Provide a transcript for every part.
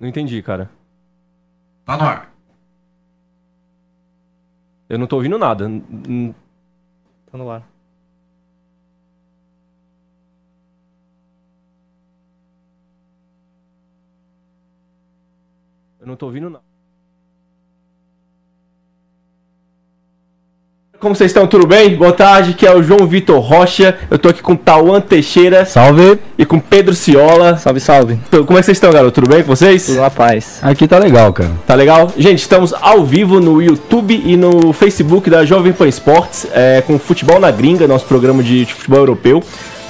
Não entendi, cara. Tá no ar. Eu não tô ouvindo nada. Tá no ar. Eu não tô ouvindo nada. Como vocês estão? Tudo bem? Boa tarde, que é o João Vitor Rocha. Eu tô aqui com Tauan Teixeira Salve. e com Pedro Ciola. Salve, salve. Como é que vocês estão, garoto? Tudo bem com vocês? Tudo na paz. Aqui tá legal, cara. Tá legal? Gente, estamos ao vivo no YouTube e no Facebook da Jovem Pan Esportes, é, com Futebol na Gringa, nosso programa de futebol europeu.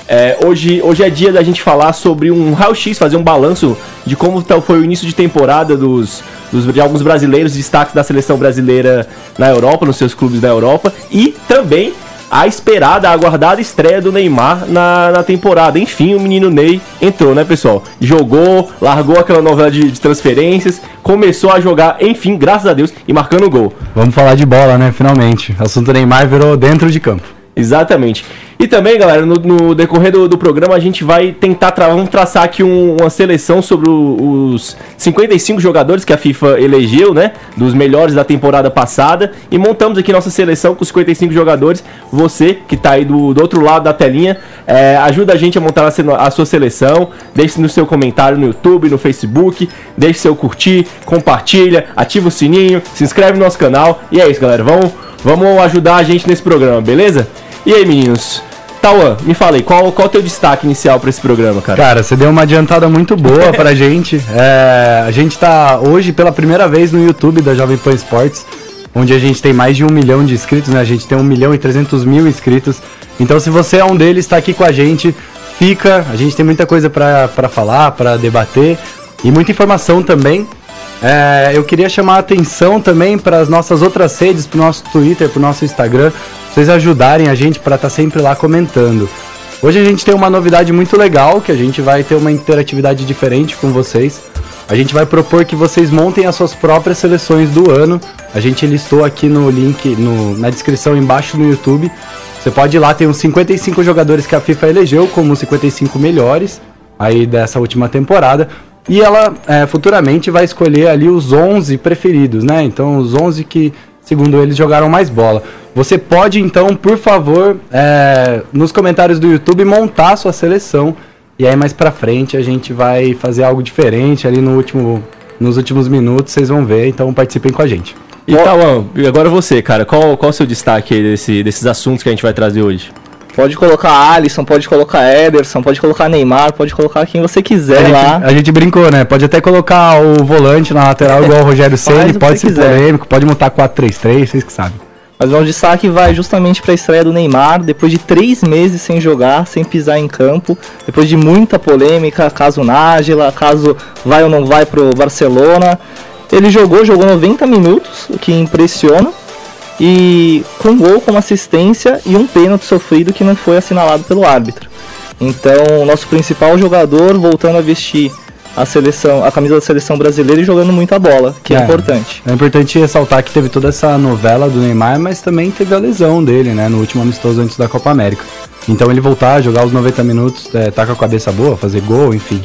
É, hoje, hoje é dia da gente falar sobre um raio-x, fazer um balanço de como tá- foi o início de temporada dos, dos- de alguns brasileiros, destaques da seleção brasileira na Europa, nos seus clubes da Europa, e também a esperada, a aguardada estreia do Neymar na, na temporada. Enfim, o menino Ney entrou, né, pessoal? Jogou, largou aquela novela de, de transferências, começou a jogar, enfim, graças a Deus, e marcando gol. Vamos falar de bola, né? Finalmente. O assunto Neymar virou dentro de campo. Exatamente. E também, galera, no, no decorrer do, do programa a gente vai tentar tra vamos traçar aqui um- uma seleção sobre o- os 55 jogadores que a FIFA elegeu, né? Dos melhores da temporada passada. E montamos aqui nossa seleção com os 55 jogadores. Você que tá aí do, do outro lado da telinha, é, ajuda a gente a montar a, a sua seleção. Deixe no seu comentário no YouTube, no Facebook. Deixe seu curtir, compartilha, ativa o sininho, se inscreve no nosso canal. E é isso, galera. Vamos, vamos ajudar a gente nesse programa, beleza? E aí, meninos? Tauan, me fala aí, qual, qual o teu destaque inicial pra esse programa, cara? Cara, você deu uma adiantada muito boa pra gente. É, a gente tá hoje pela primeira vez no YouTube da Jovem Pan Esportes, onde a gente tem mais de um milhão de inscritos, né? A gente tem um milhão e trezentos mil inscritos. Então, se você é um deles, tá aqui com a gente, fica. A gente tem muita coisa pra falar, pra debater e muita informação também. É, eu queria chamar a atenção também para as nossas outras redes, para o nosso Twitter, para o nosso Instagram, vocês ajudarem a gente para estar sempre lá comentando. Hoje a gente tem uma novidade muito legal, que a gente vai ter uma interatividade diferente com vocês. A gente vai propor que vocês montem as suas próprias seleções do ano. A gente listou aqui no link, no- na descrição embaixo no YouTube. Você pode ir lá, tem os 55 jogadores que a FIFA elegeu como os 55 melhores aí dessa última temporada. E ela é, futuramente vai escolher ali os 11 preferidos, né? Então, os 11 que, segundo eles, jogaram mais bola. Você pode, então, por favor, é, nos comentários do YouTube, montar a sua seleção. E aí, mais pra frente, a gente vai fazer algo diferente ali no último, nos últimos minutos, vocês vão ver. Então, participem com a gente. E Tauan, e agora você, cara, qual, qual o seu destaque aí desse, desses assuntos que a gente vai trazer hoje? Pode colocar Alisson, pode colocar Ederson, pode colocar Neymar, pode colocar quem você A quiser gente, lá. a gente brincou, né? Pode até colocar o volante na lateral igual o Rogério Ceni, o pode ser quiser. polêmico, pode montar 4-3-3, vocês que sabem. Mas o destaque vai justamente para a estreia do Neymar, depois de três meses sem jogar, sem pisar em campo, depois de muita polêmica, caso Nájila, caso vai ou não vai pro Barcelona. Ele jogou, jogou 90 minutos, o que impressiona, e com gol, com assistência e um pênalti sofrido que não foi assinalado pelo árbitro. Então, o nosso principal jogador voltando a vestir a seleção, a camisa da seleção brasileira e jogando muita bola, que é, É. importante. É importante ressaltar que teve toda essa novela do Neymar, mas também teve a lesão dele, né, no último amistoso antes da Copa América. Então ele voltar a jogar os 90 minutos, é, tá com a cabeça boa, fazer gol, enfim,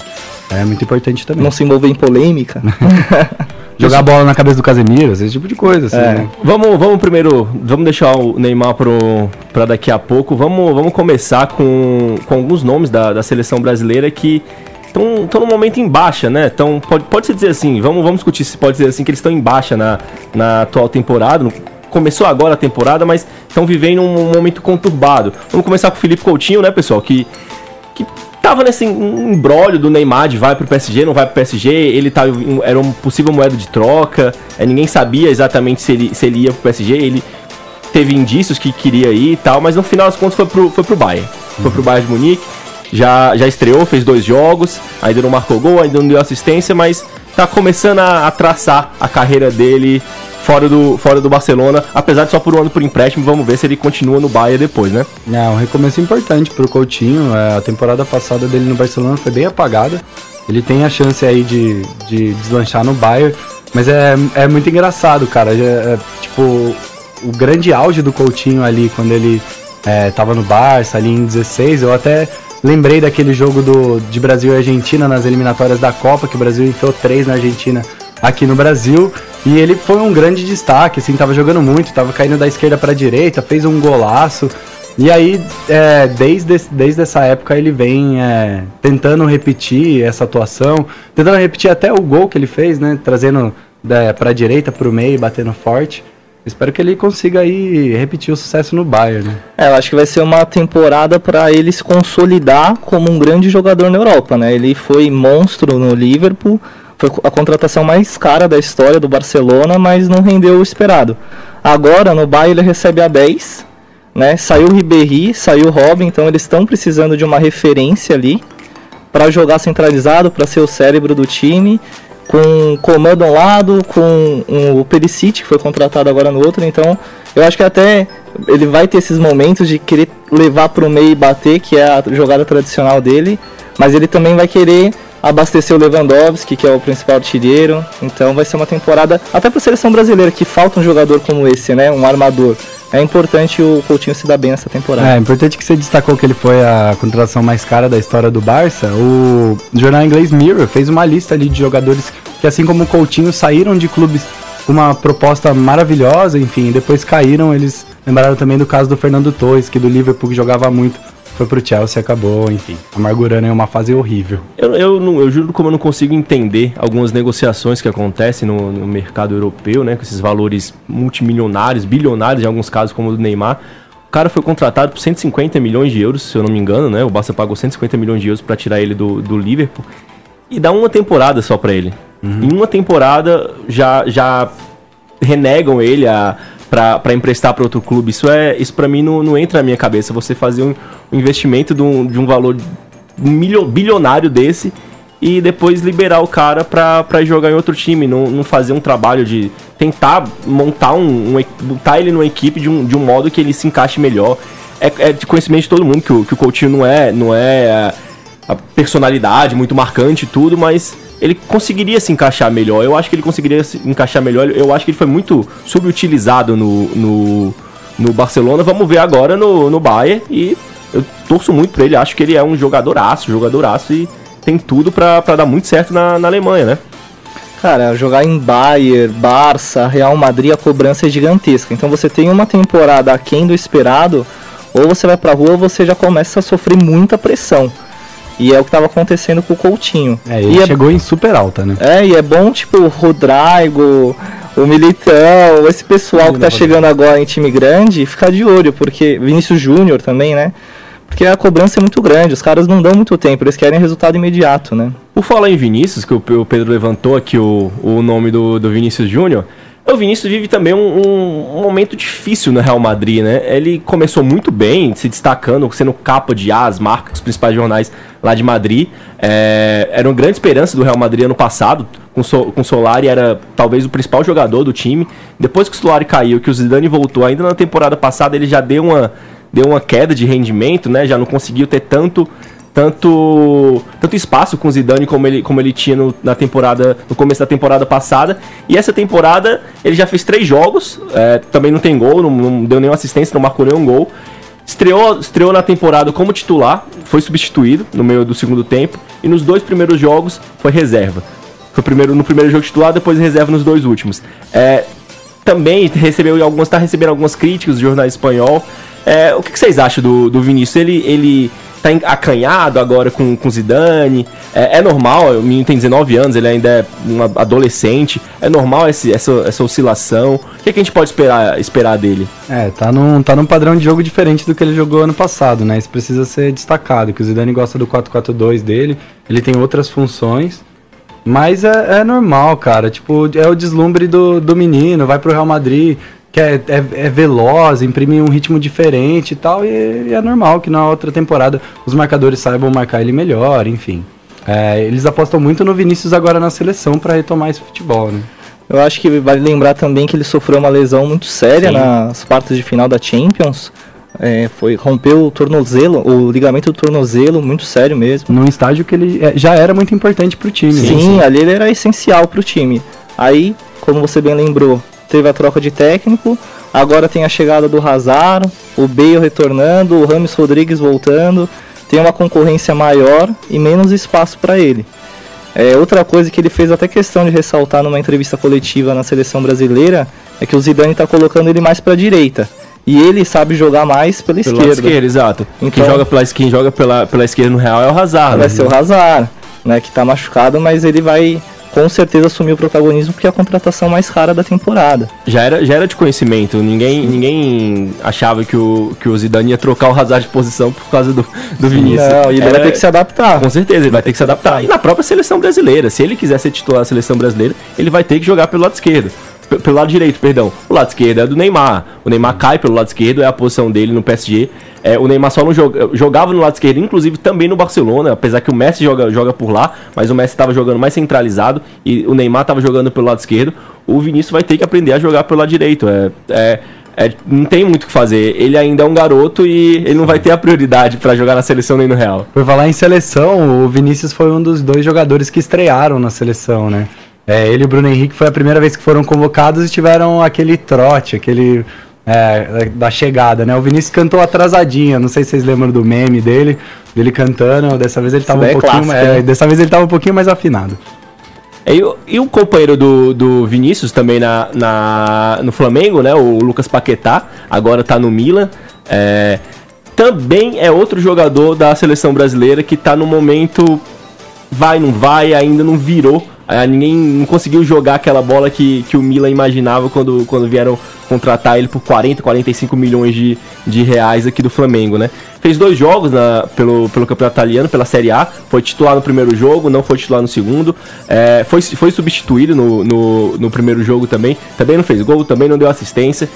é muito importante também. Não se envolver em polêmica. Jogar bola na cabeça do Casemiro, esse tipo de coisa, assim, É. né? Vamos, vamos primeiro, vamos deixar o Neymar pro, pra daqui a pouco. Vamos, vamos começar com, com alguns nomes da, da seleção brasileira que estão num momento em baixa, né? Então, pode, pode se dizer assim, vamos, vamos discutir se pode dizer assim que eles estão em baixa na, na atual temporada. Começou agora a temporada, mas estão vivendo um momento conturbado. Vamos começar com o Felipe Coutinho, né, pessoal? Que, que tava nesse embrólio do Neymar de vai pro PSG, não vai pro PSG, ele tava, em- era uma possível moeda de troca, é, ninguém sabia exatamente se ele, se ele ia pro PSG, ele teve indícios que queria ir e tal, mas no final das contas foi pro, foi pro Bayern. Foi pro Bayern de Munique, já, já estreou, fez dois jogos, ainda não marcou gol, ainda não deu assistência, mas tá começando a, a traçar a carreira dele fora do, fora do Barcelona, apesar de só por um ano por empréstimo, vamos ver se ele continua no Bayern depois, né? É, um recomeço importante pro Coutinho. é, a temporada passada dele no Barcelona foi bem apagada. Ele tem a chance aí de, de deslanchar no Bayern. Mas é, é muito engraçado, cara. já- é, tipo, o grande auge do Coutinho ali, quando ele é, tava no Barça, ali em 16, eu até lembrei daquele jogo do, de Brasil e Argentina nas eliminatórias da Copa, que o Brasil enfiou três na Argentina aqui no Brasil. E ele foi um grande destaque, assim, tava jogando muito, tava caindo da esquerda para direita, fez um golaço. E aí, é, desde, desde essa época, ele vem é, tentando repetir essa atuação, tentando repetir até o gol que ele fez, né? Trazendo é, para a direita, para o meio, batendo forte. Espero que ele consiga aí repetir o sucesso no Bayern. Né? É, eu acho que vai ser uma temporada para ele se consolidar como um grande jogador na Europa, né? Ele foi monstro no Liverpool, foi a contratação mais cara da história do Barcelona, mas não rendeu o esperado. Agora no Bayern ele recebe a 10, né? Saiu o Ribéry, saiu o Robin, então eles estão precisando de uma referência ali para jogar centralizado, para ser o cérebro do time com comando a um lado, com um, o Perisic, que foi contratado agora no outro, então eu acho que até ele vai ter esses momentos de querer levar para o meio e bater, que é a jogada tradicional dele, mas ele também vai querer abastecer o Lewandowski, que é o principal artilheiro, então vai ser uma temporada, até para a seleção brasileira, que falta um jogador como esse, né, um armador. É importante o Coutinho se dar bem nessa temporada. É, importante que você destacou que ele foi a contratação mais cara da história do Barça. O jornal inglês Mirror fez uma lista ali de jogadores que, assim como o Coutinho, saíram de clubes uma proposta maravilhosa, enfim, depois caíram. Eles lembraram também do caso do Fernando Torres, que do Liverpool que jogava muito foi pro Chelsea acabou, enfim, amargurando em uma fase horrível. Eu, eu, não, eu juro como eu não consigo entender algumas negociações que acontecem no, no, mercado europeu, né, com esses valores multimilionários, bilionários em alguns casos, como o do Neymar. O cara foi contratado por 150 milhões de euros, se eu não me engano, né? O Barça pagou 150 milhões de euros para tirar ele do, do Liverpool e dá uma temporada só para ele. Uhum. Em uma temporada já já renegam ele a para emprestar para outro clube. Isso é isso para mim não, não entra na minha cabeça. Você fazer um, investimento de um, de um valor bilionário desse e depois liberar o cara para jogar em outro time, não, não fazer um trabalho de tentar montar um, um botar ele numa equipe de um, de um modo que ele se encaixe melhor. É, é de conhecimento de todo mundo que o, que o Coutinho não é, não é a, a personalidade muito marcante e tudo, mas ele conseguiria se encaixar melhor. Eu acho que ele conseguiria se encaixar melhor. Eu acho que ele foi muito subutilizado no, no, no Barcelona. Vamos ver agora no, no Bayern. E eu torço muito pra ele. Acho que ele é um jogador aço, jogador aço e tem tudo para dar muito certo na, na Alemanha, né? Cara, jogar em Bayern, Barça, Real Madrid, a cobrança é gigantesca. Então você tem uma temporada aquém do esperado, ou você vai pra rua ou você já começa a sofrer muita pressão. E é o que estava acontecendo com o Coutinho. É, ele e é chegou é... em super alta, né? É, e é bom, tipo, o Rodrigo, o Militão, esse pessoal que tá chegando agora em time grande, ficar de olho, porque Vinícius Júnior também, né? Porque a cobrança é muito grande, os caras não dão muito tempo, eles querem resultado imediato, né? Por falar em Vinícius, que o Pedro levantou aqui o, o nome do, do Vinícius Júnior, o Vinícius vive também um, um, um, momento difícil no Real Madrid, né? Ele começou muito bem, se destacando, sendo capa de as marcas, os principais jornais lá de Madrid. É, era uma grande esperança do Real Madrid ano passado, com, so, com Solari, era talvez o principal jogador do time. Depois que o Solari caiu, que o Zidane voltou, ainda na temporada passada ele já deu uma, deu uma queda de rendimento, né? Já não conseguiu ter tanto tanto, tanto espaço com o Zidane como ele, como ele tinha no, na temporada no começo da temporada passada. E essa temporada ele já fez três jogos, é, também não tem gol, não, não, deu nenhuma assistência, não marcou nenhum gol. Estreou, estreou na temporada como titular, foi substituído no meio do segundo tempo e nos dois primeiros jogos foi reserva. Foi primeiro, no primeiro jogo titular, depois reserva nos dois últimos. É, também recebeu algumas, está recebendo algumas críticas do jornal espanhol. É, o que, que, vocês acham do, do Vinícius? Ele, ele tá acanhado agora com, com Zidane. É, é normal, o menino tem 19 anos, ele ainda é um adolescente. É normal esse, essa, essa oscilação. O que, que a gente pode esperar, esperar dele? É, tá num, tá num padrão de jogo diferente do que ele jogou ano passado, né? Isso precisa ser destacado, que o Zidane gosta do 4-4-2 dele, ele tem outras funções. Mas é, é, normal, cara. Tipo, é o deslumbre do, do menino, vai pro Real Madrid, que é, é, é, veloz, imprime um ritmo diferente e tal, e, e, é normal que na outra temporada os marcadores saibam marcar ele melhor, enfim. É, eles apostam muito no Vinícius agora na seleção para retomar esse futebol, né? Eu acho que vale lembrar também que ele sofreu uma lesão muito séria Sim. nas quartas de final da Champions. É, foi rompeu o tornozelo, o ligamento do tornozelo, muito sério mesmo. Num estágio que ele é, já era muito importante para o time. Sim, né? Sim, ali ele era essencial para o time. Aí, como você bem lembrou, teve a troca de técnico, agora tem a chegada do Hazard, o Bale retornando, o Rames Rodrigues voltando. tem uma concorrência maior e menos espaço para ele. É, outra coisa que ele fez até questão de ressaltar numa entrevista coletiva na seleção brasileira é que o Zidane está colocando ele mais para a direita. E ele sabe jogar mais pela Pelo esquerda. lado esquerdo, exato. Então- quem joga pela, quem joga pela, pela esquerda no Real é o Hazard. Vai né? ser o Hazard, né, que tá machucado, mas ele vai com certeza assumir o protagonismo porque é a contratação mais rara da temporada. Já era, já era de conhecimento, ninguém, ninguém achava que o, que o Zidane ia trocar o Hazard de posição por causa do, do Vinícius. Não, ele Era- vai ter que se adaptar. Com certeza, ele vai ter que se adaptar. E na própria seleção brasileira, se ele quiser ser titular da seleção brasileira, ele vai ter que jogar pelo lado esquerdo. Pelo lado direito, perdão. O lado esquerdo é do Neymar. O Neymar cai pelo lado esquerdo, é a posição dele no PSG. É, o Neymar só não joga, jogava no lado esquerdo, inclusive também no Barcelona, apesar que o Messi joga, joga por lá, mas o Messi estava jogando mais centralizado e o Neymar estava jogando pelo lado esquerdo. O Vinícius vai ter que aprender a jogar pelo lado direito. É, é, é, não tem muito o que fazer. Ele ainda é um garoto e ele não vai ter a prioridade para jogar na seleção nem no Real. Por falar em seleção, o Vinícius foi um dos dois jogadores que estrearam na seleção, né? É, ele e o Bruno Henrique foi a primeira vez que foram convocados e tiveram aquele trote, aquele. é, da chegada, né? O Vinícius cantou atrasadinho, não sei se vocês lembram do meme dele, dele cantando. Dessa vez ele tava um é pouquinho clássico, mais. né? dessa vez ele tava um pouquinho mais afinado. É, E, o- e o companheiro do, do Vinícius também na, na- no Flamengo, né? O Lucas Paquetá, agora tá no Milan. É, também é outro jogador da seleção brasileira que tá no momento vai, não vai, ainda não virou. Ah, ninguém não conseguiu jogar aquela bola que, que o Milan imaginava quando, quando vieram contratar ele por 40, 45 milhões de, de reais aqui do Flamengo, né? Fez dois jogos na, pelo, pelo campeonato italiano, pela Série A. Foi titular no primeiro jogo, não foi titular no segundo. É, foi, foi substituído no, no, no primeiro jogo também. Também não fez gol, também não deu assistência.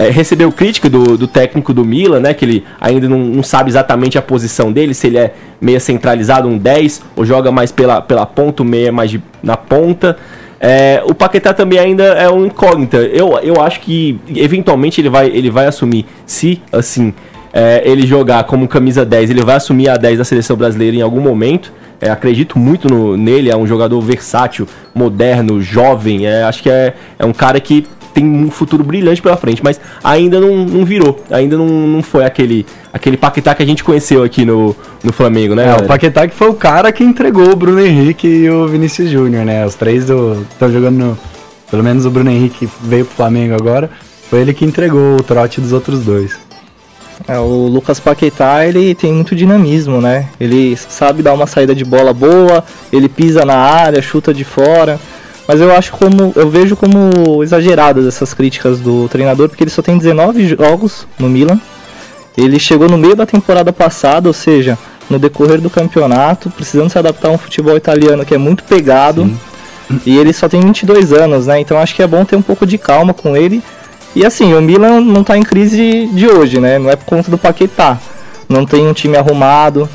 É, recebeu crítica do, do técnico do Milan, né? Que ele ainda não, não sabe exatamente a posição dele, se ele é meia centralizado, um 10, ou joga mais pela, pela ponta, meia mais de- na ponta. É, o Paquetá também ainda é um incógnita. Eu, eu acho que eventualmente ele vai, ele vai assumir, se assim é, ele jogar como camisa 10, ele vai assumir a 10 da seleção brasileira em algum momento. É, acredito muito no- nele, é um jogador versátil, moderno, jovem. É, acho que é, é um cara que tem um futuro brilhante pela frente, mas ainda não, não virou, ainda não, não foi aquele, aquele Paquetá que a gente conheceu aqui no, no Flamengo, né? É, galera? o Paquetá que foi o cara que entregou o Bruno Henrique e o Vinícius Júnior, né? Os três estão jogando no. Pelo menos o Bruno Henrique veio pro Flamengo agora. Foi ele que entregou o trote dos outros dois. É, o Lucas Paquetá, ele tem muito dinamismo, né? Ele sabe dar uma saída de bola boa, ele pisa na área, chuta de fora. Mas eu acho como eu vejo como exageradas essas críticas do treinador, porque ele só tem 19 jogos no Milan. Ele chegou no meio da temporada passada, ou seja, no decorrer do campeonato, precisando se adaptar a um futebol italiano que é muito pegado. E ele só tem 22 anos, né? Então acho que é bom ter um pouco de calma com ele. E assim, o Milan não tá em crise de hoje, né? Não é por conta do Paquetá. Não tem um time arrumado.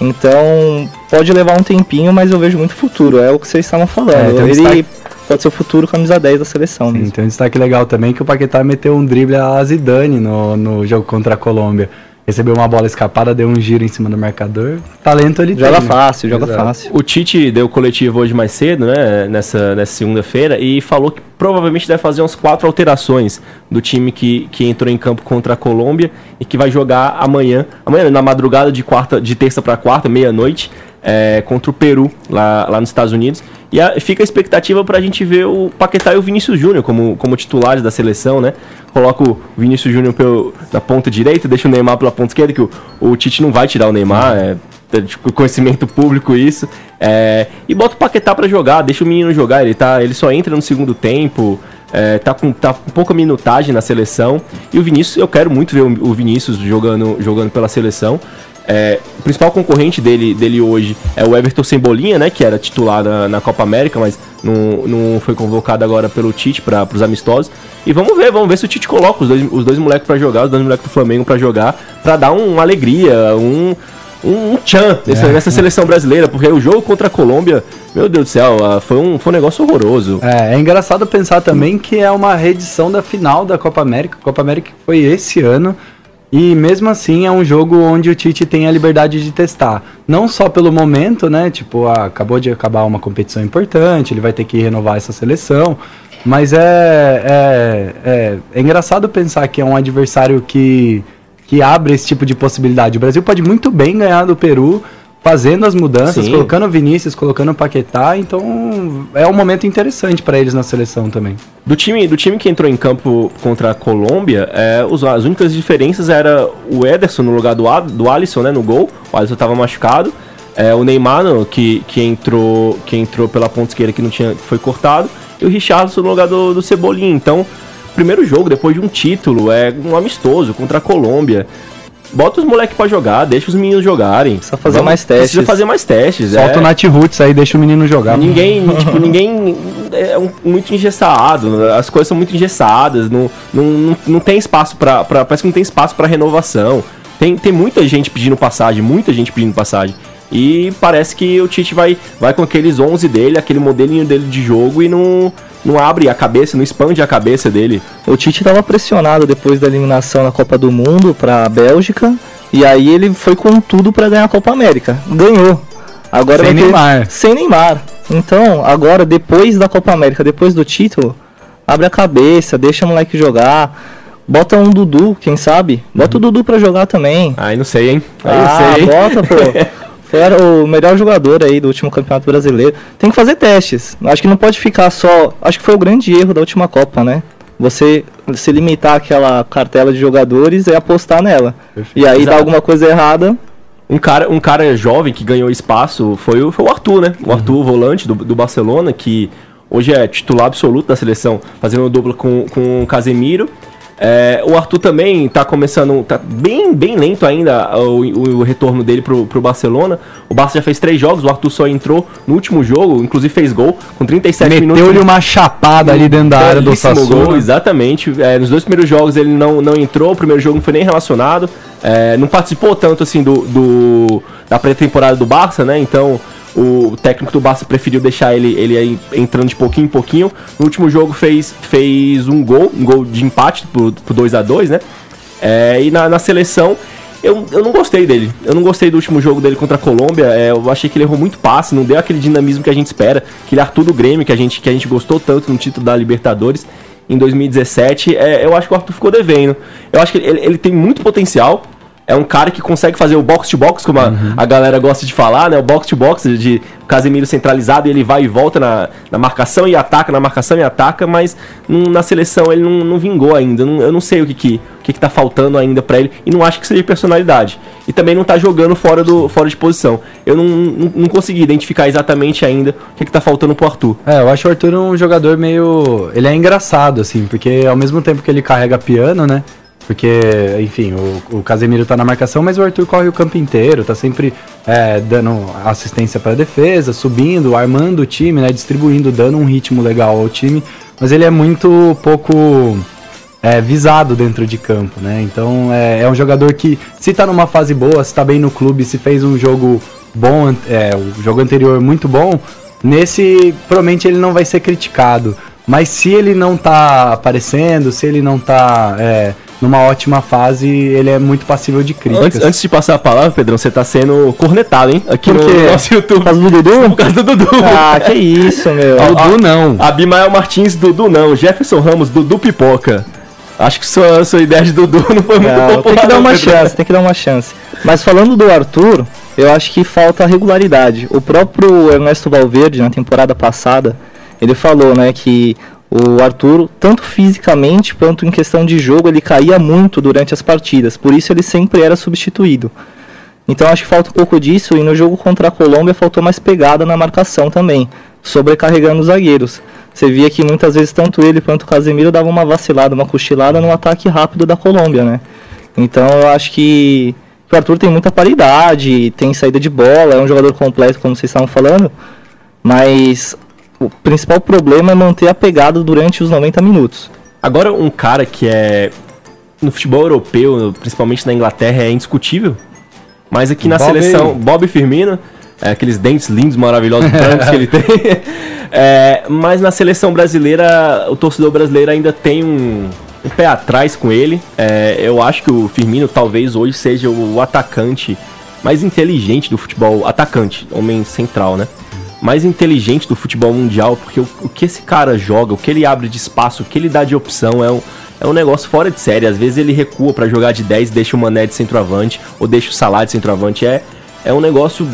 Então, pode levar um tempinho, mas eu vejo muito futuro. É o que vocês estavam falando. É, um ele destaque- pode ser o futuro camisa 10 da seleção mesmo. Sim, tem um destaque legal também que o Paquetá meteu um drible a Zidane no, no jogo contra a Colômbia. Recebeu uma bola escapada, deu um giro em cima do marcador. Talento ele Joga tem. né? fácil, joga Exato. fácil. O Tite deu coletivo hoje mais cedo, né? Nessa, nessa segunda-feira, e falou que provavelmente deve fazer umas quatro alterações do time que, que entrou em campo contra a Colômbia e que vai jogar amanhã, amanhã, na madrugada de quarta, de terça para quarta, meia-noite, é, contra o Peru, lá, lá nos Estados Unidos. E a- fica a expectativa para a gente ver o Paquetá e o Vinícius Júnior como, como titulares da seleção, né? Coloca o Vinícius Júnior na ponta direita, deixa o Neymar pela ponta esquerda, que o, o Tite não vai tirar o Neymar, é, é, conhecimento público isso. É, e bota o Paquetá pra jogar, deixa o menino jogar, ele, tá, ele só entra no segundo tempo, é, tá, com, tá com pouca minutagem na seleção. E o Vinícius, eu quero muito ver o, o Vinícius jogando, jogando pela seleção. É, o principal concorrente dele, dele hoje é o Everton Cebolinha, né? Que era titular na, na Copa América, mas não, não foi convocado agora pelo Tite para os amistosos. E vamos ver, vamos ver se o Tite coloca os dois, os dois moleques para jogar, os dois moleques do Flamengo para jogar, para dar um- uma alegria, um, um, um tchan nessa, É. nessa seleção brasileira, porque o jogo contra a Colômbia, meu Deus do céu, ah, foi um, foi um negócio horroroso. É, é engraçado pensar também que é uma reedição da final da Copa América. A Copa América foi esse ano. E mesmo assim é um jogo onde o Tite tem a liberdade de testar. Não só pelo momento, né? Tipo, ah, acabou de acabar uma competição importante, ele vai ter que renovar essa seleção. Mas é, é, é, é engraçado pensar que é um adversário que que abre esse tipo de possibilidade. O Brasil pode muito bem ganhar do Peru fazendo as mudanças, Sim. colocando o Vinícius, colocando o Paquetá, então é um momento interessante para eles na seleção também. Do time, do time que entrou em campo contra a Colômbia, é, os- as únicas diferenças era o Ederson no lugar do, do Alisson, né, no gol. O Alisson estava machucado. É, o Neymar, no- que, que, entrou, que entrou pela ponta esquerda, que não tinha, que foi cortado. E o Richardson no lugar do, do Cebolinha. Então, primeiro jogo, depois de um título, é um amistoso contra a Colômbia. Bota os moleques pra jogar, deixa os meninos jogarem. Precisa fazer mais testes. Precisa fazer mais testes. Solta é. o Nat Roots aí, deixa o menino jogar. Ninguém, tipo, ninguém é um- muito engessado, as coisas são muito engessadas, não, não, não, não tem espaço pra, pra- Parece que não tem espaço pra renovação. Tem, tem muita gente pedindo passagem, muita gente pedindo passagem. E parece que o Tite vai, vai com aqueles 11 dele, aquele modelinho dele de jogo e não, não abre a cabeça, não expande a cabeça dele. O Tite estava pressionado depois da eliminação na Copa do Mundo para a Bélgica e aí ele foi com tudo para ganhar a Copa América. Ganhou. Agora Sem vai ter- Neymar. Sem Neymar. Então, agora depois da Copa América, depois do título, abre a cabeça, deixa o moleque jogar. Bota um Dudu, quem sabe? Bota o Dudu pra jogar também. Aí não sei, hein? Aí ah, não sei. hein? bota, pô. Foi era o melhor jogador aí do último campeonato brasileiro. Tem que fazer testes. Acho que não pode ficar só. Acho que foi o grande erro da última Copa, né? Você se limitar àquela cartela de jogadores e apostar nela. E aí dá Exato. alguma coisa errada. Um cara, um cara jovem que ganhou espaço foi o, foi o Arthur, né? Uhum. O Arthur, volante do, do Barcelona, que hoje é titular absoluto da seleção, fazendo dupla com, com o Casemiro. É, o Arthur também tá começando, tá bem, bem lento ainda o, o- o retorno dele pro, pro Barcelona. O Barça já fez três jogos, o Arthur só entrou no último jogo, inclusive fez gol com 37 minutos. Meteu-lhe uma chapada ali dentro da área do Sassuolo. gol, exatamente. É, nos dois primeiros jogos ele não, não entrou, o primeiro jogo não foi nem relacionado. É, não participou tanto assim do, do- da pré-temporada do Barça, né? Então o técnico do Barça preferiu deixar ele, ele entrando de pouquinho em pouquinho. No último jogo fez, fez um gol, um gol de empate pro, pro 2 a 2 né? É, e na, na seleção. Eu, eu não gostei dele. Eu não gostei do último jogo dele contra a Colômbia. É, eu achei que ele errou muito passe, não deu aquele dinamismo que a gente espera. Aquele Arthur do Grêmio que a gente, que a gente gostou tanto no título da Libertadores em 2017. É, eu acho que o Arthur ficou devendo. Eu acho que ele, ele tem muito potencial. É um cara que consegue fazer o box to box, como a, a galera gosta de falar, né? O box to box de Casemiro centralizado e ele vai e volta na, na marcação e ataca, na marcação e ataca, mas não- na seleção ele não, não vingou ainda. Não- eu não sei o que que, o que, que tá faltando ainda pra ele e não acho que seja personalidade. E também não tá jogando fora, do, fora de posição. Eu não, não, não consegui identificar exatamente ainda o que, que tá faltando pro Arthur. É, eu acho o Arthur um jogador meio. Ele é engraçado, assim, porque ao mesmo tempo que ele carrega piano, né? Porque, enfim, o, o Casemiro tá na marcação, mas o Arthur corre o campo inteiro, tá sempre é, dando assistência pra defesa, subindo, armando o time, né? Distribuindo, dando um ritmo legal ao time. Mas ele é muito pouco é, visado dentro de campo, né? Então é, é um jogador que, se tá numa fase boa, se tá bem no clube, se fez um jogo bom, é, o jogo anterior muito bom, nesse provavelmente ele não vai ser criticado. Mas se ele não tá aparecendo, se ele não tá é, numa ótima fase, ele é muito passível de críticas. Antes, antes de passar a palavra, Pedrão, você tá sendo cornetado, hein? Aqui Por no nosso YouTube. Por causa do Dudu? Por causa do Dudu. Ah, que isso, meu. Dudu não. Abimael Martins, Dudu não. Jefferson Ramos, Dudu Pipoca. Acho que sua, sua ideia de Dudu não foi muito Não, popular. tem que dar uma Pedro. chance, tem que dar uma chance. Mas falando do Arthur, eu acho que falta regularidade. O próprio Ernesto Valverde, na temporada passada, ele falou, né, que o Arthur, tanto fisicamente quanto em questão de jogo, ele caía muito durante as partidas. Por isso ele sempre era substituído. Então acho que falta um pouco disso e no jogo contra a Colômbia faltou mais pegada na marcação também, sobrecarregando os zagueiros. Você via que muitas vezes tanto ele quanto o Casemiro davam uma vacilada, uma cochilada no ataque rápido da Colômbia, né? Então eu acho que o Arthur tem muita qualidade, tem saída de bola, é um jogador completo, como vocês estavam falando, mas o principal problema é manter a pegada durante os 90 minutos. Agora, um cara que é. No futebol europeu, principalmente na Inglaterra, é indiscutível. Mas aqui na Bob. seleção, Bob Firmino, é, aqueles dentes lindos, maravilhosos, brancos que ele tem. É, mas na seleção brasileira, o torcedor brasileiro ainda tem um, um pé atrás com ele. É, eu acho que o Firmino talvez hoje seja o atacante mais inteligente do futebol. Atacante, homem central, né? Mais inteligente do futebol mundial, porque o, o que esse cara joga, o que ele abre de espaço, o que ele dá de opção é um, é um negócio fora de série. Às vezes ele recua pra jogar de 10, deixa o Mané de centroavante, ou deixa o Salah de centroavante. É, é um negócio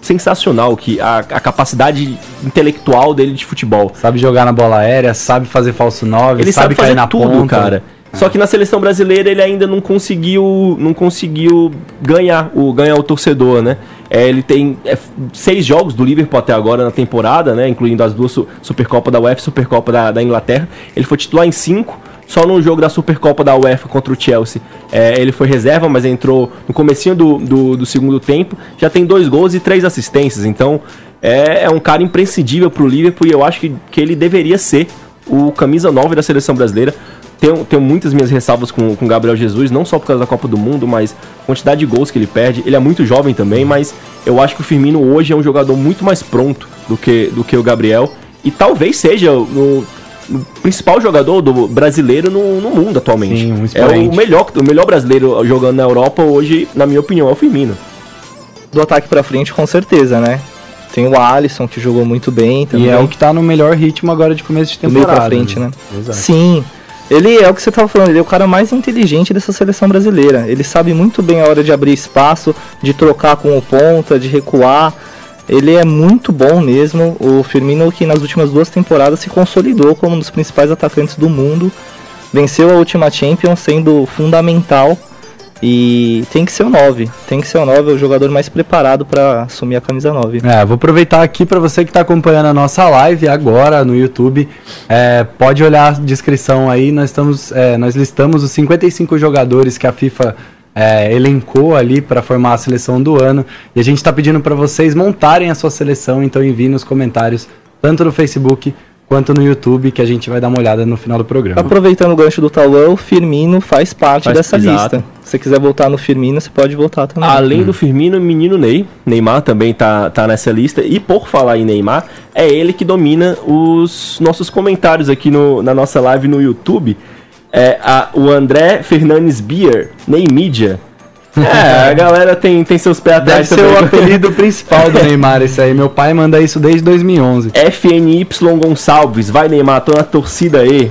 sensacional que a, a capacidade intelectual dele de futebol. Sabe jogar na bola aérea, sabe fazer falso 9, Ele sabe, cair fazer na tudo, ponta. cara. Só que na seleção brasileira ele ainda não conseguiu, não conseguiu ganhar o ganhar o torcedor, né? É, ele tem é, seis jogos do Liverpool até agora na temporada, né? Incluindo as duas su- Supercopa da UEFA e Supercopa da, da Inglaterra. Ele foi titular em cinco. Só no jogo da Supercopa da UEFA contra o Chelsea. é, ele foi reserva, mas entrou no comecinho do, do, do segundo tempo. Já tem dois gols e três assistências. Então é, é um cara imprescindível pro Liverpool e eu acho que, que ele deveria ser o camisa 9 da seleção brasileira. Tenho, tenho muitas minhas ressalvas com o Gabriel Jesus, não só por causa da Copa do Mundo, mas a quantidade de gols que ele perde. Ele é muito jovem também, mas eu acho que o Firmino hoje é um jogador muito mais pronto do que, do que o Gabriel. E talvez seja o, o principal jogador do brasileiro no, no mundo atualmente. Sim, um é o melhor, o melhor brasileiro jogando na Europa hoje, na minha opinião, é o Firmino. Do ataque pra frente, com certeza, né? Tem o Alisson, que jogou muito bem também. E é o que tá no melhor ritmo agora de começo de Do meio temporada. pra frente, né? Exato. Sim. Ele é o que você tava falando, ele é o cara mais inteligente dessa seleção brasileira. Ele sabe muito bem a hora de abrir espaço, de trocar com o ponta, de recuar. Ele é muito bom mesmo. O Firmino, que nas últimas duas temporadas se consolidou como um dos principais atacantes do mundo. Venceu a última Champions, sendo fundamental. E tem que ser o 9. Tem que ser o 9, é o jogador mais preparado para assumir a camisa 9. É, vou aproveitar aqui para você que está acompanhando a nossa live agora no YouTube. é, pode olhar a descrição aí. Nós estamos, é, nós listamos os 55 jogadores que a FIFA é, elencou ali para formar a seleção do ano. E a gente está pedindo para vocês montarem a sua seleção. Então envie nos comentários tanto no Facebook quanto no YouTube que a gente vai dar uma olhada no final do programa. Aproveitando o gancho do Tauan, o Firmino faz parte Faz- dessa exato. lista. Se você quiser voltar no Firmino, você pode voltar também. Além do Firmino, o menino Ney, Neymar também tá, tá nessa lista. E por falar em Neymar, é ele que domina os nossos comentários aqui no, na nossa live no YouTube. É a- o André Fernandes Bier, Neymídia. É, a galera tem, tem seus pés Deve atrás ser também. o apelido principal do Neymar esse aí. Meu pai manda isso desde 2011. FNY Gonçalves, vai Neymar, tô na torcida aí.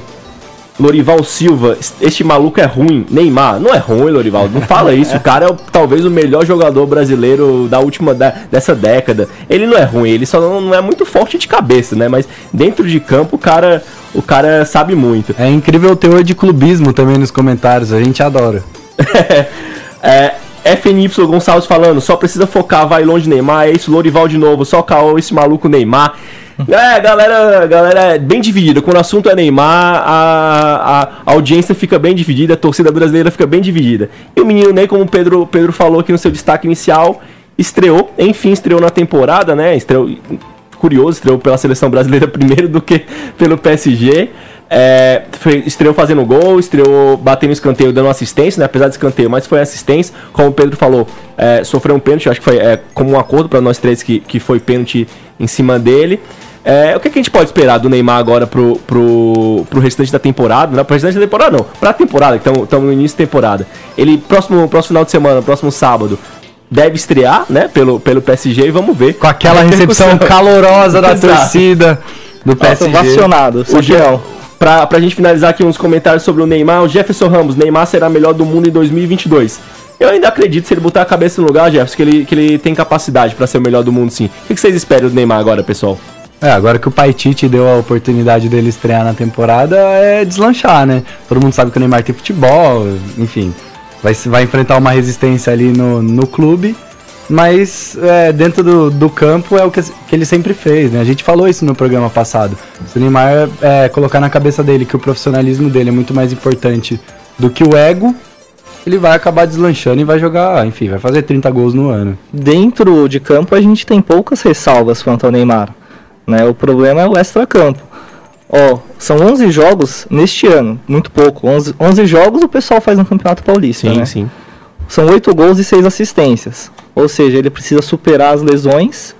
Lorival Silva, este maluco é ruim. Neymar, não é ruim, Lorival, não fala isso. O cara é o- talvez o melhor jogador brasileiro da última da- dessa década. Ele não é ruim, ele só não, não é muito forte de cabeça, né? Mas dentro de campo o cara, o cara sabe muito. É incrível o teor de clubismo também nos comentários. A gente adora. É, FNY Gonçalves falando, só precisa focar, vai longe Neymar, é isso, Lorival de novo, só caô esse maluco Neymar. É, galera, galera é bem dividida. Quando o assunto é Neymar, a, a audiência fica bem dividida, a torcida brasileira fica bem dividida. E o menino Ney, como o Pedro, Pedro falou aqui no seu destaque inicial, estreou, enfim, estreou na temporada, né? Estreou, curioso, estreou pela seleção brasileira primeiro do que pelo PSG. É, foi- estreou fazendo gol, estreou batendo escanteio, dando assistência, né? Apesar de escanteio, mas foi assistência. Como o Pedro falou, é, sofreu um pênalti, acho que foi é, como um acordo para nós três que, que foi pênalti em cima dele. É, o que, que a gente pode esperar do Neymar agora pro, pro, pro restante da temporada? Não, pro restante da temporada não, pra temporada, que estamos no início da temporada. Ele, próximo, próximo final de semana, próximo sábado, deve estrear, né, pelo, pelo PSG e vamos ver. Com aquela recepção calorosa da torcida do PSG. vacionado. O Só que Ge- não. Pra, pra gente finalizar aqui uns comentários sobre o Neymar, o Jefferson Ramos, Neymar será melhor do mundo em 2022. Eu ainda acredito, se ele botar a cabeça no lugar, Jefferson, que ele, que ele tem capacidade pra ser o melhor do mundo sim. O que, vocês esperam do Neymar agora, pessoal? É, agora que o Pai Tite deu a oportunidade dele estrear na temporada, é deslanchar, né? Todo mundo sabe que o Neymar tem futebol, enfim. Vai, vai enfrentar uma resistência ali no, no clube, mas é, dentro do, do campo é o que, que ele sempre fez, né? A gente falou isso no programa passado. Se o Neymar é, colocar na cabeça dele que o profissionalismo dele é muito mais importante do que o ego, ele vai acabar deslanchando e vai jogar, enfim, vai fazer 30 gols no ano. Dentro de campo a gente tem poucas ressalvas quanto ao Neymar. Né? O problema é o extra-campo. Ó, são 11 jogos neste ano, muito pouco. 11, 11 jogos o pessoal faz no Campeonato Paulista, né? sim. São 8 gols e 6 assistências. Ou seja, ele precisa superar as lesões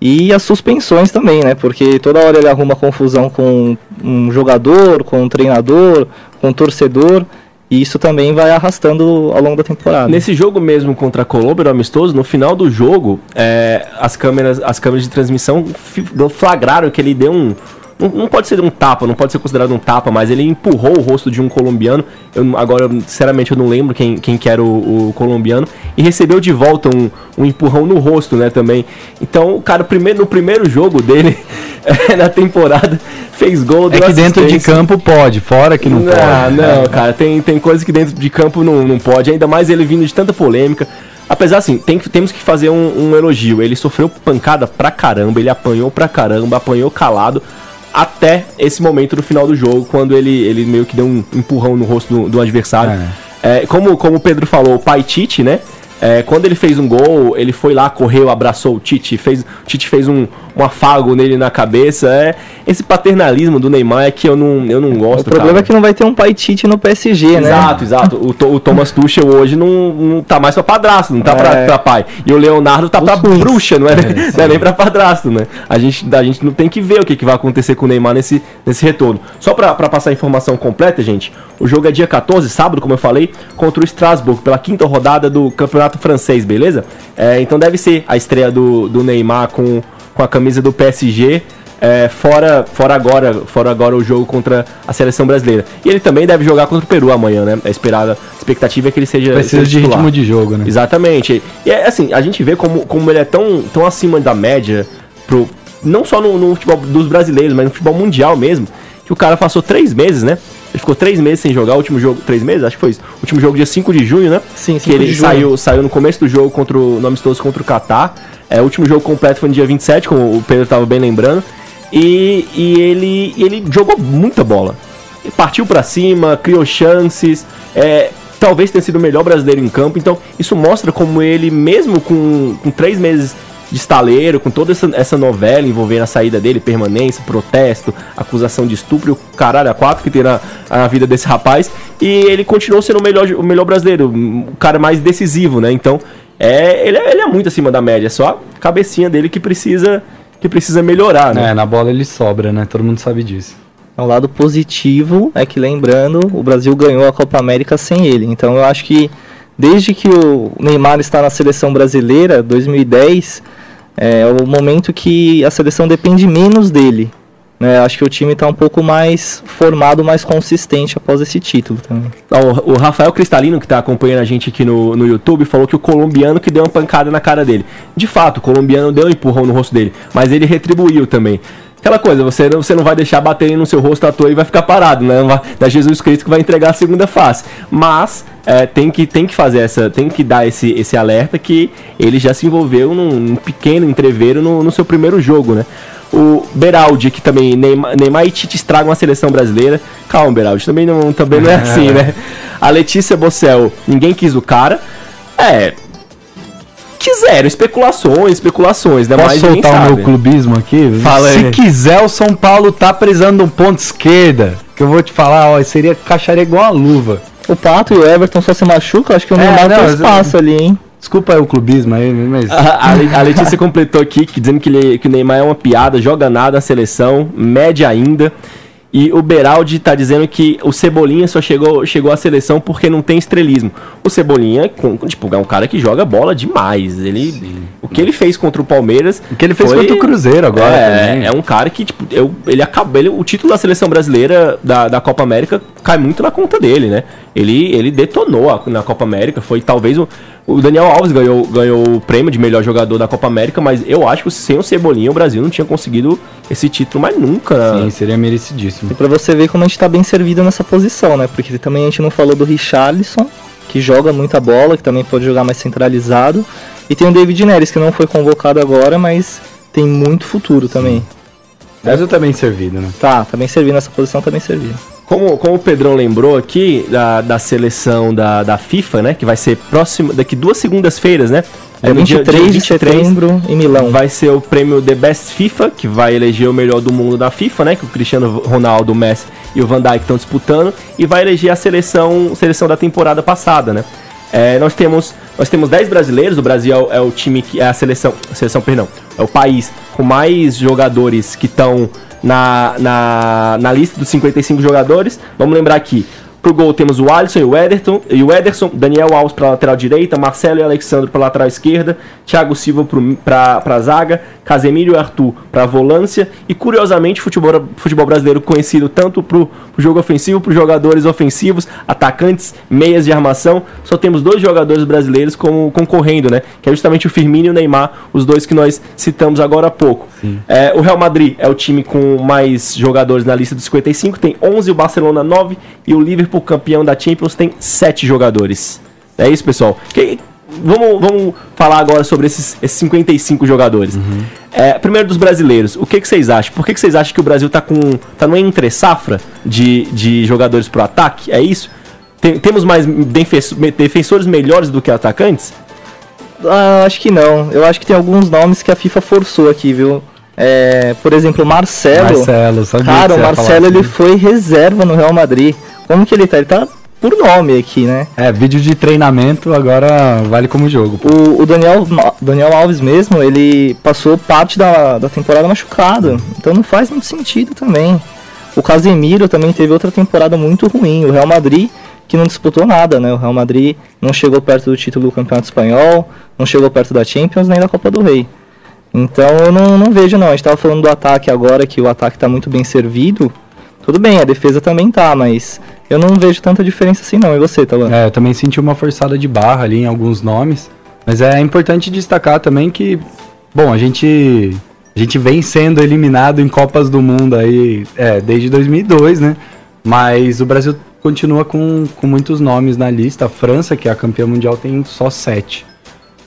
e as suspensões também, né? Porque toda hora ele arruma confusão com um jogador, com um treinador, com um torcedor. E isso também vai arrastando ao longo da temporada. Nesse jogo mesmo contra a Colômbia, no amistoso, no final do jogo, é, as, câmeras, as câmeras de transmissão flagraram que ele deu um, Não, não pode ser um tapa, não pode ser considerado um tapa, mas ele empurrou o rosto de um colombiano. Eu, agora, sinceramente, eu não lembro quem, quem que era o, o colombiano. E recebeu de volta um, um empurrão no rosto, né, também. Então, o cara, primeiro, no primeiro jogo dele, na temporada, fez gol, É deu que dentro de campo pode, fora que não, Não, pode. não, É. cara, tem, tem coisa que dentro de campo não, não pode, ainda mais ele vindo de tanta polêmica. Apesar assim, tem, temos que fazer um, um elogio. Ele sofreu pancada pra caramba, ele apanhou pra caramba, apanhou calado até esse momento no final do jogo, quando ele, ele meio que deu um empurrão no rosto do, do adversário. É, como, como o Pedro falou, o pai Tite, né? É, quando ele fez um gol, ele foi lá, correu, abraçou o Tite, fez, o Tite fez um, um afago nele na cabeça. É, esse paternalismo do Neymar é que eu não, eu não gosto. O problema cara. é que não vai ter um pai Tite no PSG, né? Exato, exato. O, o Thomas Tuchel hoje não, não tá mais pra padrasto, não tá pra, É. pra pai. E o Leonardo tá Os pra ruins. bruxa, não é, não é nem pra padrasto, né? A gente, a gente não tem que ver o que, que vai acontecer com o Neymar nesse, nesse retorno. Só pra, pra passar a informação completa, gente, o jogo é dia 14, sábado, como eu falei, contra o Strasbourg, pela quinta rodada do Campeonato Francês, beleza? É, então deve ser a estreia do, do Neymar com, com a camisa do PSG. É, fora, fora agora, fora agora o jogo contra a seleção brasileira. E ele também deve jogar contra o Peru amanhã, né? A esperada, a expectativa é que ele seja Precisa de ritmo de jogo, né? Exatamente. E é assim, a gente vê como, como ele é tão, tão acima da média, pro, não só no, no futebol dos brasileiros, mas no futebol mundial mesmo, que o cara passou três meses, né? Ele ficou três meses sem jogar, o último jogo, três meses? Acho que foi isso. O último jogo dia 5 de junho, né? Sim, que 5 ele de junho. saiu, saiu no começo do jogo contra o no amistoso contra o Catar. É, o último jogo completo foi no dia 27, como o Pedro estava bem lembrando. E, e ele, ele jogou muita bola. Ele partiu pra cima, criou chances. É, talvez tenha sido o melhor brasileiro em campo. Então, isso mostra como ele, mesmo com, com três meses de estaleiro, com toda essa, essa novela envolvendo a saída dele, permanência, protesto, acusação de estupro, caralho a quatro que tem na, na vida desse rapaz. E ele continuou sendo o melhor, o melhor brasileiro, o cara mais decisivo, né? Então, é, ele, é, ele é muito acima da média. É só a cabecinha dele que precisa, que precisa melhorar, né? É, na bola ele sobra, né? Todo mundo sabe disso. O lado positivo é que, lembrando, o Brasil ganhou a Copa América sem ele. Então eu acho que desde que o Neymar está na seleção brasileira, 2010, é o momento que a seleção depende menos dele. Né? Acho que o time está um pouco mais formado, mais consistente após esse título também. O, Rafael Cristalino, que tá acompanhando a gente aqui no, no YouTube, falou que o colombiano que deu uma pancada na cara dele. De fato, o colombiano deu um empurrão no rosto dele, mas ele retribuiu também. Aquela coisa, você não, você não vai deixar baterem no seu rosto à toa e vai ficar parado, né? Não vai, é Jesus Cristo que vai entregar a segunda face. Mas é, tem, que, tem que fazer essa, tem que dar esse, esse alerta que ele já se envolveu num, num pequeno entreveiro no, no seu primeiro jogo, né? O Beraldi, que também Neymar, Neymar e Tite estragam a seleção brasileira. Calma, Beraldi, também não, também não é assim, né? A Letícia Bossel, ninguém quis o cara. É. Quiseram, especulações, especulações, né? Posso Mas soltar o sabe. meu clubismo aqui? Fala Se aí. quiser, o São Paulo tá precisando de um ponto esquerda. Que eu vou te falar, ó, seria caixaria igual a luva. O Pato e o Everton só se machucam, acho que o É, Neymar não, tem mas- espaço ali, hein? Desculpa aí o clubismo aí, mas. A, a Le- a Letícia completou aqui que, dizendo que, ele- que o Neymar é uma piada, joga nada na seleção, média ainda. E o Beraldi tá dizendo que o Cebolinha só chegou, chegou à seleção porque não tem estrelismo. O Cebolinha, com- tipo, é um cara que joga bola demais. Ele, o que ele fez contra o Palmeiras. O que ele fez foi- contra o Cruzeiro agora É, também. é um cara que, tipo, eu, ele acaba. Ele, o título da seleção brasileira da, da Copa América cai muito na conta dele, né? Ele, ele detonou a- na Copa América. Foi talvez o. O Daniel Alves ganhou, ganhou o prêmio de melhor jogador da Copa América, mas eu acho que sem o Cebolinha o Brasil não tinha conseguido esse título mais nunca. Sim, seria merecidíssimo. E pra você ver como a gente tá bem servido nessa posição, né? Porque também a gente não falou do Richarlison, que joga muita bola, que também pode jogar mais centralizado. E tem o David Neres, que não foi convocado agora, mas tem muito futuro também. Brasil tá bem servido, né? Tá, tá bem servido nessa posição, tá bem servido. Como, como o Pedrão lembrou aqui da, da seleção da, da FIFA, né? Que vai ser próximo. Daqui duas segundas-feiras, né? É no 23 de setembro em Milão. Vai ser o prêmio The Best FIFA, que vai eleger o melhor do mundo da FIFA, né? Que o Cristiano Ronaldo, o Messi e o Van Dijk estão disputando. E vai eleger a seleção, seleção da temporada passada, né? É, nós temos nós temos 10 brasileiros, o Brasil é o, é o time que é a seleção, seleção, perdão, é o país com mais jogadores que estão na, na, na lista dos 55 jogadores. Vamos lembrar aqui, Pro gol temos o Alisson e o Ederson, e o Ederson Daniel Alves para lateral direita, Marcelo e Alexandre para lateral esquerda, Thiago Silva para a zaga, Casemiro e Arthur para volância e curiosamente futebol, futebol brasileiro conhecido tanto para o jogo ofensivo, para os jogadores ofensivos, atacantes, meias de armação, só temos dois jogadores brasileiros como concorrendo, né? Que é justamente o Firmino e o Neymar, os dois que nós citamos agora há pouco. É, o Real Madrid é o time com mais jogadores na lista dos 55, tem 11, o Barcelona 9 e o Liverpool, campeão da Champions, tem 7 jogadores. É isso, pessoal. Que, vamos, vamos falar agora sobre esses, esses 55 jogadores. Uhum. É, primeiro dos brasileiros, o que, que vocês acham? Por que, que vocês acham que o Brasil tá com. tá numa entre safra de, de jogadores pro ataque? É isso? Tem- temos mais defens- defensores melhores do que atacantes? Ah, acho que não. Eu acho que tem alguns nomes que a FIFA forçou aqui, viu? É, por exemplo, Marcelo. Marcelo, sabia Cara, o Marcelo ele assim. foi reserva no Real Madrid. Como que ele tá? Ele tá por nome aqui, né? É, vídeo de treinamento agora vale como jogo. O, o Daniel, Daniel Alves mesmo, ele passou parte da, da temporada machucado. Então não faz muito sentido também. O Casemiro também teve outra temporada muito ruim. O Real Madrid, que não disputou nada, né? O Real Madrid não chegou perto do título do Campeonato Espanhol, não chegou perto da Champions nem da Copa do Rei. Então eu não, não vejo não. A gente tava falando do ataque agora, que o ataque tá muito bem servido. Tudo bem, a defesa também tá, mas eu não vejo tanta diferença assim não. E você, Talan? É, eu também senti uma forçada de barra ali em alguns nomes. Mas é importante destacar também que, bom, a gente, a gente vem sendo eliminado em Copas do Mundo aí é, desde 2002, né? Mas o Brasil continua com, com muitos nomes na lista. A França, que é a campeã mundial, tem só sete.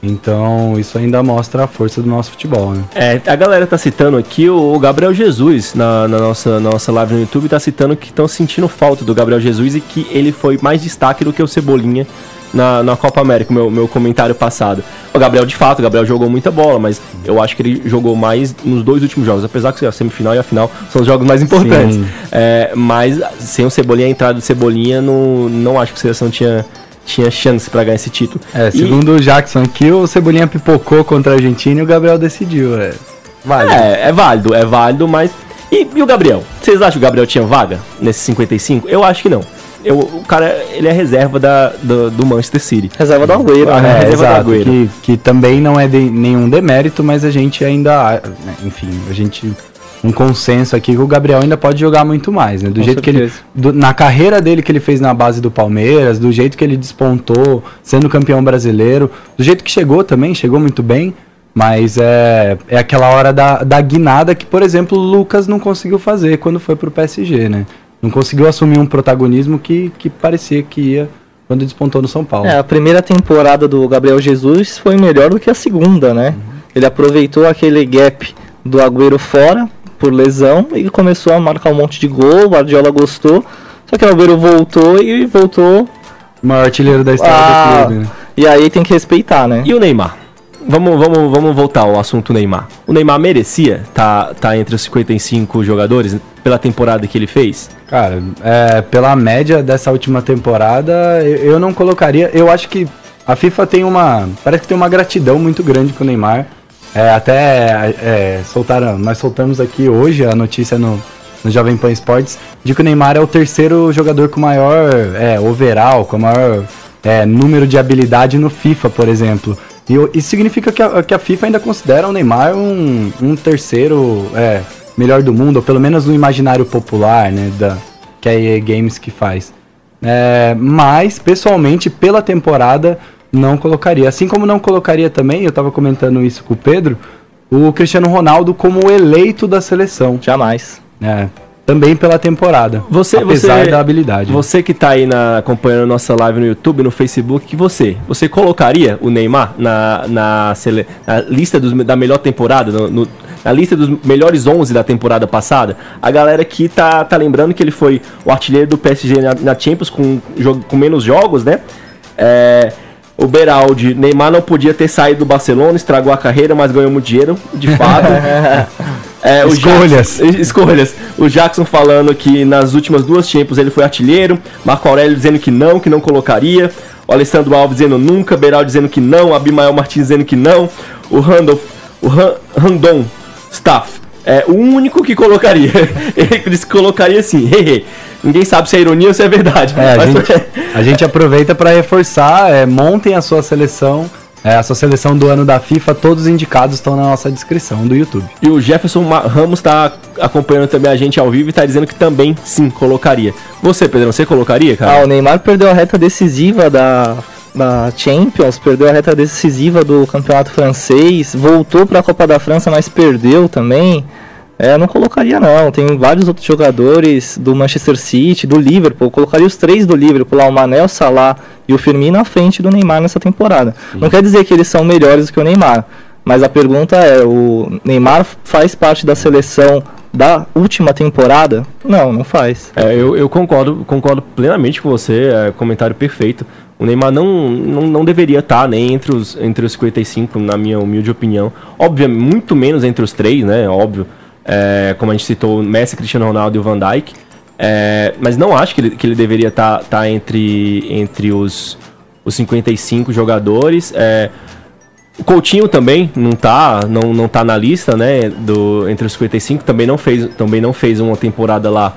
Então isso ainda mostra a força do nosso futebol, né? É, a galera tá citando aqui o Gabriel Jesus na, na nossa, na nossa live no YouTube, tá citando que estão sentindo falta do Gabriel Jesus e que ele foi mais destaque do que o Cebolinha na, na Copa América, meu, meu comentário passado. O Gabriel, de fato, o Gabriel jogou muita bola, mas eu acho que ele jogou mais nos dois últimos jogos, apesar que a semifinal e a final são os jogos mais importantes. É, mas sem o Cebolinha, a entrada do Cebolinha, não, não acho que a seleção tinha, tinha chance pra ganhar esse título. É, E- segundo o Jackson aqui, o Cebolinha pipocou contra a Argentina e o Gabriel decidiu. É. Vale. É, é válido, é válido, mas. E, e o Gabriel? Vocês acham que o Gabriel tinha vaga nesse 55? Eu acho que não. Eu, o cara, ele é reserva da, do, do Manchester City. Reserva do Agüero, Ah, né? é, reserva do exato, Agüero. que, que também não é de nenhum demérito, mas a gente ainda, né, enfim, a gente um consenso aqui que o Gabriel ainda pode jogar muito mais, né? Do Com jeito que ele certeza. do- na carreira dele que ele fez na base do Palmeiras, do jeito que ele despontou, sendo campeão brasileiro, do jeito que chegou também, chegou muito bem, mas é, é aquela hora da, da guinada que, por exemplo, o Lucas não conseguiu fazer quando foi pro PSG, né? Não conseguiu assumir um protagonismo que, que parecia que ia quando despontou no São Paulo. É, a primeira temporada do Gabriel Jesus foi melhor do que a segunda, né? Ele aproveitou aquele gap do Agüero fora, por lesão, e começou a marcar um monte de gol, o Guardiola gostou, só que o Agüero voltou e voltou, O maior artilheiro da história Ah, do clube, né? e aí tem que respeitar, né? E o Neymar? Vamos, vamos, vamos voltar ao assunto Neymar. O Neymar merecia tá, tá entre os 55 jogadores pela temporada que ele fez? Cara, é, pela média dessa última temporada, eu, eu não colocaria. Eu acho que a FIFA tem uma. Parece que tem uma gratidão muito grande com o Neymar. É, até é, soltaram. Nós soltamos aqui hoje a notícia no, no Jovem Pan Esportes de que o Neymar é o terceiro jogador com maior é, overall, com maior é, número de habilidade no FIFA, por exemplo. E isso significa que a, que a FIFA ainda considera o Neymar um, um terceiro é, melhor do mundo, ou pelo menos no imaginário popular, né? Da, que a EA Games que faz. É, mas, pessoalmente, pela temporada, não colocaria. Assim como não colocaria também, eu tava comentando isso com o Pedro, o Cristiano Ronaldo como o eleito da seleção. Jamais. É, também pela temporada. Você- apesar você- da habilidade. Você que tá aí na, acompanhando nossa live no YouTube, no Facebook, que você? Você colocaria o Neymar na, na, sele- na lista dos, da melhor temporada, no- no- na lista dos melhores 11 da temporada passada? A galera aqui tá, tá lembrando que ele foi o artilheiro do PSG na, na Champions com, jogo- com menos jogos, né? É, o Beraldi, Neymar não podia ter saído do Barcelona, estragou a carreira, mas ganhou muito dinheiro, de fato. É, o Escolhas. Jackson- escolhas. O Jackson falando que nas últimas duas Champions ele foi artilheiro. Marco Aurélio dizendo que não, que não colocaria. O Alessandro Alves dizendo nunca. Beral dizendo que não. Abimael Martins dizendo que não. O Randolph, o Ran- Randon Staff é o único que colocaria. ele disse que colocaria sim. Ninguém sabe se é ironia ou se é verdade. É, a, Mas- gente, a gente aproveita para reforçar, é, montem a sua seleção, é, a sua seleção do ano da FIFA, todos os indicados estão na nossa descrição do YouTube. E o Jefferson Ramos está acompanhando também a gente ao vivo e está dizendo que também sim colocaria. Você, Pedrão, você colocaria, Ah, cara? o Neymar perdeu a reta decisiva da, da Champions, perdeu a reta decisiva do campeonato francês, voltou para a Copa da França, mas perdeu também. É, não colocaria não. Tem vários outros jogadores do Manchester City, do Liverpool. Eu colocaria os três do Liverpool, lá, o Mané, o Salah e o Firmino à frente do Neymar nessa temporada. Não quer dizer que eles são melhores do que o Neymar, mas a pergunta é, o Neymar faz parte da seleção da última temporada? Não, não faz. É, eu, eu concordo, concordo plenamente com você, é, comentário perfeito. O Neymar não, não, não deveria estar nem entre os, entre os 55, na minha humilde opinião. Obviamente, muito menos entre os três, né? Óbvio. É, como a gente citou, Messi, Cristiano Ronaldo e o Van Dijk. É, mas não acho que ele, que ele deveria estar estar entre, entre os, os 55 jogadores. É, o Coutinho também não tá, não, não tá na lista, né, do entre os 55, também não fez, também não fez uma temporada lá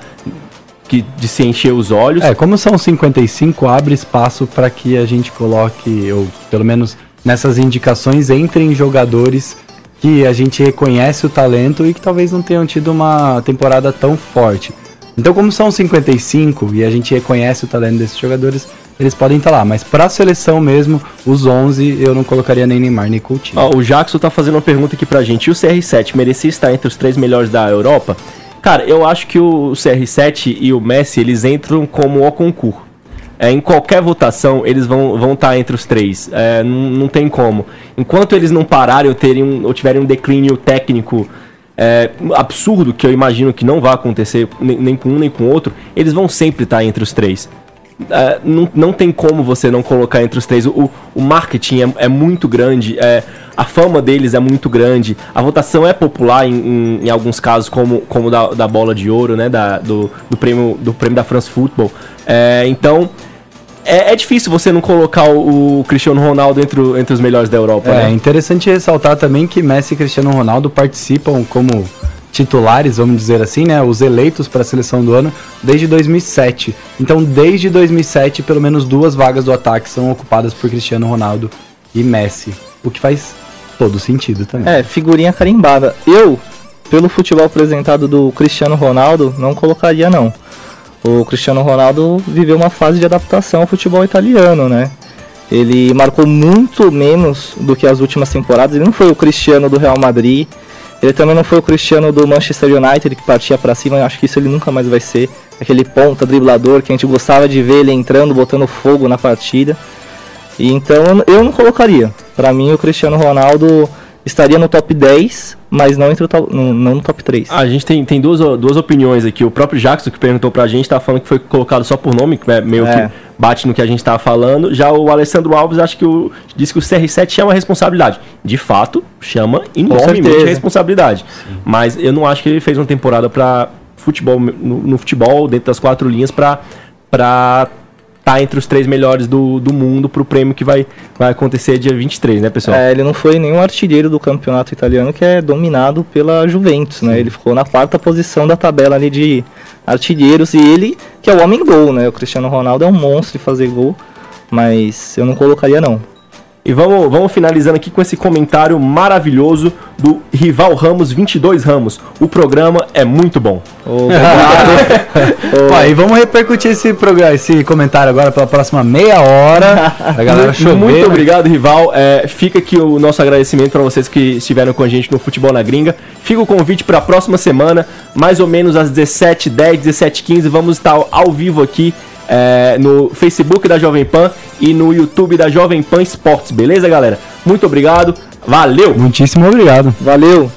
que de se encher os olhos. É, como são 55, abre espaço para que a gente coloque, ou pelo menos nessas indicações, entrem jogadores que a gente reconhece o talento e que talvez não tenham tido uma temporada tão forte. Então, como são 55 e a gente reconhece o talento desses jogadores, eles podem estar lá. Mas para a seleção mesmo, os 11, eu não colocaria nem Neymar nem Coutinho. Ó, o Jackson tá fazendo uma pergunta aqui pra gente. E o CR7 merecia estar entre os três melhores da Europa? Cara, eu acho que o CR7 e o Messi, eles entram como o concurso. É, em qualquer votação, eles vão vão estar entre os três. É, não, não tem como. Enquanto eles não pararem ou, terem, ou tiverem um declínio técnico é, absurdo, que eu imagino que não vai acontecer nem, nem com um nem com o outro, eles vão sempre estar entre os três. É, não, não tem como você não colocar entre os três. O, o marketing é, é muito grande, é, a fama deles é muito grande, a votação é popular em, em, em alguns casos, como, como da, da bola de ouro, né? Da, do, do, prêmio, do prêmio da France Football. É, então. É, é difícil você não colocar o, o Cristiano Ronaldo entre, o- entre os melhores da Europa, É né? interessante ressaltar também que Messi e Cristiano Ronaldo participam como titulares, vamos dizer assim, né, os eleitos para a seleção do ano desde 2007. Então, desde 2007, pelo menos duas vagas do ataque são ocupadas por Cristiano Ronaldo e Messi, o que faz todo sentido também. É, figurinha carimbada. Eu, pelo futebol apresentado do Cristiano Ronaldo, não colocaria não. O Cristiano Ronaldo viveu uma fase de adaptação ao futebol italiano, né? Ele marcou muito menos do que as últimas temporadas. Ele não foi o Cristiano do Real Madrid. Ele também não foi o Cristiano do Manchester United que partia pra cima. Eu acho que isso ele nunca mais vai ser. Aquele ponta driblador que a gente gostava de ver ele entrando, botando fogo na partida. E então eu não colocaria. Pra mim o Cristiano Ronaldo estaria no top 10, mas não, entre o top, não, não no top 3. A gente tem, tem duas, duas opiniões aqui. O próprio Jackson, que perguntou pra gente, tá falando que foi colocado só por nome, que é meio É. que bate no que a gente tava falando. Já o Alessandro Alves, acho que o, disse que o CR7 chama responsabilidade. De fato, chama enormemente certeza. responsabilidade. Mas eu não acho que ele fez uma temporada pra futebol, no, no futebol, dentro das quatro linhas, pra, pra tá entre os três melhores do, do mundo pro prêmio que vai, vai acontecer dia 23, né, pessoal? É, ele não foi nenhum artilheiro do campeonato italiano que é dominado pela Juventus, né? Ele ficou na quarta posição da tabela ali de artilheiros e ele que é o homem gol, né? O Cristiano Ronaldo é um monstro de fazer gol, mas eu não colocaria não. E vamos, vamos finalizando aqui com esse comentário maravilhoso do Rival Ramos 22 Ramos. O programa é muito bom. Ô, Ó, e vamos repercutir esse, programa, esse comentário agora pela próxima meia hora. A galera muito, chover, muito né? obrigado, Rival. É, fica aqui o nosso agradecimento para vocês que estiveram com a gente no Futebol na Gringa. Fica o convite para a próxima semana, mais ou menos às 17h10, 17h15. Vamos estar ao vivo aqui é, no Facebook da Jovem Pan e no YouTube da Jovem Pan Esportes, beleza, galera? Muito obrigado, valeu! Muitíssimo obrigado. Valeu!